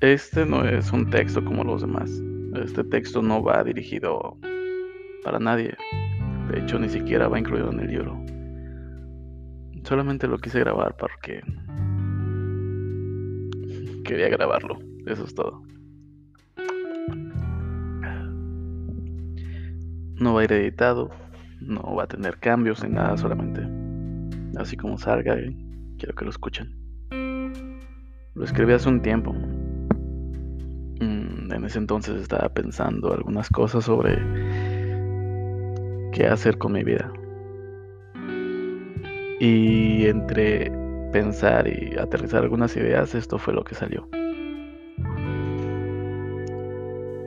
Este no es un texto como los demás. Este texto no va dirigido para nadie. De hecho, ni siquiera va incluido en el libro. Solamente lo quise grabar porque quería grabarlo. Eso es todo. No va a ir editado, no va a tener cambios ni nada, solamente así como salga, quiero que lo escuchen. Lo escribí hace un tiempo. En ese entonces estaba pensando algunas cosas sobre qué hacer con mi vida. Y entre pensar y aterrizar algunas ideas, esto fue lo que salió.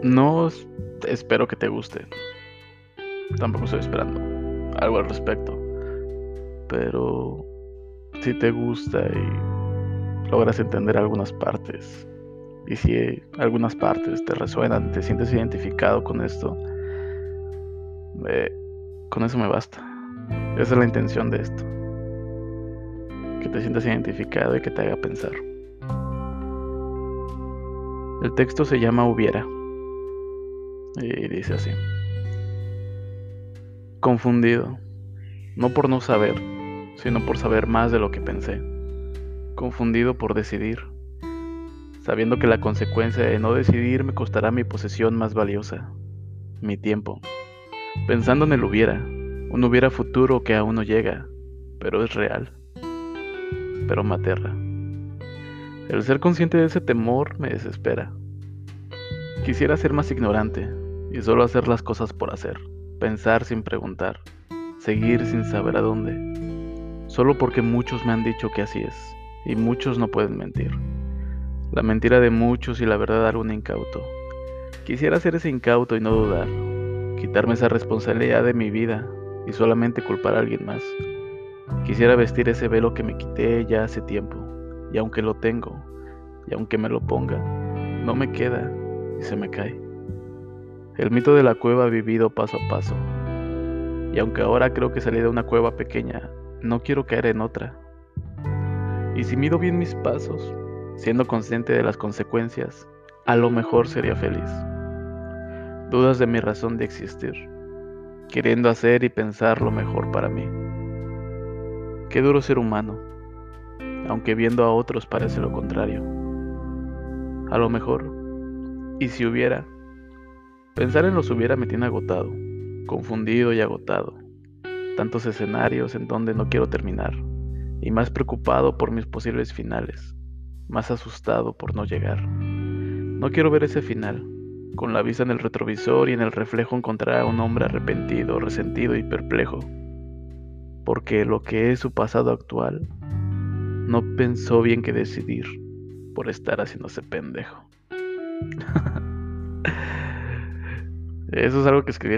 No espero que te guste. Tampoco estoy esperando algo al respecto. Pero si te gusta y logras entender algunas partes, y si algunas partes te resuenan, te sientes identificado con esto, con eso me basta. Esa es la intención de esto. Que te sientas identificado y que te haga pensar. El texto se llama Hubiera. Y dice así. Confundido. No por no saber, sino por saber más de lo que pensé. Confundido por decidir. Sabiendo que la consecuencia de no decidir me costará mi posesión más valiosa. Mi tiempo. Pensando en el hubiera. Un hubiera futuro que aún no llega, pero es real. Pero me aterra. El ser consciente de ese temor me desespera. Quisiera ser más ignorante, y solo hacer las cosas por hacer, pensar sin preguntar, seguir sin saber a dónde, solo porque muchos me han dicho que así es, y muchos no pueden mentir. La mentira de muchos y la verdad algún incauto. Quisiera ser ese incauto y no dudar, quitarme esa responsabilidad de mi vida y solamente culpar a alguien más. Quisiera vestir ese velo que me quité ya hace tiempo, y aunque lo tengo, y aunque me lo ponga, no me queda y se me cae. El mito de la cueva vivido paso a paso. Y aunque ahora creo que salí de una cueva pequeña, no quiero caer en otra. Y si mido bien mis pasos, siendo consciente de las consecuencias, a lo mejor sería feliz. Dudas de mi razón de existir, queriendo hacer y pensar lo mejor para mí. Qué duro ser humano, aunque viendo a otros parece lo contrario. A lo mejor, y si hubiera, Pensar en los hubiera me tiene agotado, confundido y agotado. Tantos escenarios en donde no quiero terminar, y más preocupado por mis posibles finales, más asustado por no llegar. No quiero ver ese final. Con la vista en el retrovisor y en el reflejo encontrar a un hombre arrepentido, resentido y perplejo. Porque lo que es su pasado actual, no pensó bien que decidir por estar haciéndose pendejo. Eso es algo que escribí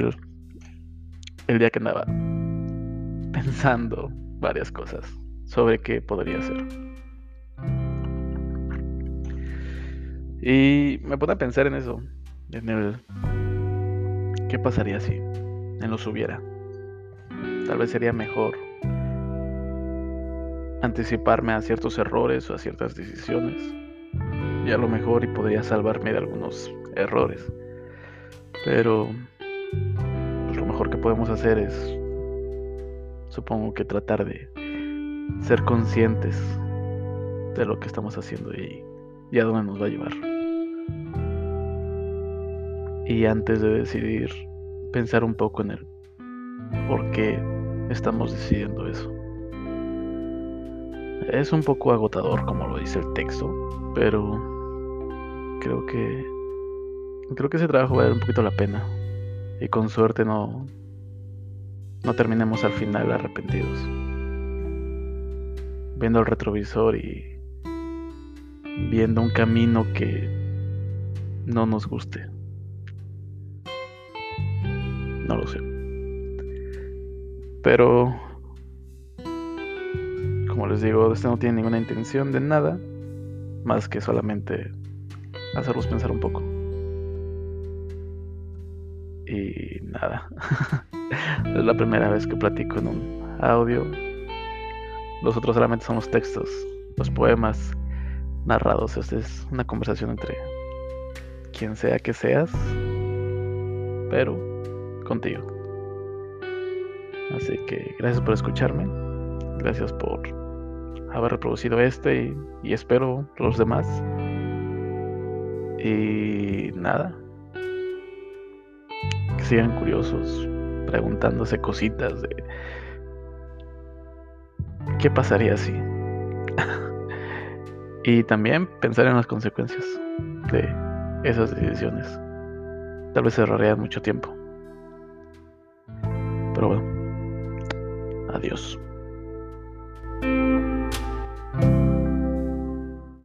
el, día que andaba pensando varias cosas sobre qué podría ser. Y me pone a pensar en eso, en el qué pasaría si en los hubiera. Tal vez sería mejor anticiparme a ciertos errores o a ciertas decisiones. Y a lo mejor y podría salvarme de algunos errores. Pero pues, lo mejor que podemos hacer es, supongo que tratar de ser conscientes de lo que estamos haciendo y, y a dónde nos va a llevar. Y antes de decidir, pensar un poco en el por qué estamos decidiendo eso. Es un poco agotador, como lo dice el texto, pero creo que creo que ese trabajo vale un poquito la pena. Y con suerte no, no terminemos al final arrepentidos. Viendo el retrovisor y viendo un camino que no nos guste. No lo sé. Pero, como les digo, este no tiene ninguna intención de nada más que solamente hacerlos pensar un poco. Y nada. es la primera vez que platico en un audio. Los otros solamente son los textos, los poemas narrados. Esta es una conversación entre quien sea que seas, pero contigo. Así que gracias por escucharme. Gracias por haber reproducido este y, espero los demás. Y nada. Que sigan curiosos, preguntándose cositas de qué pasaría si. y también pensar en las consecuencias de esas decisiones. Tal vez se ahorrarían mucho tiempo. Pero bueno, adiós.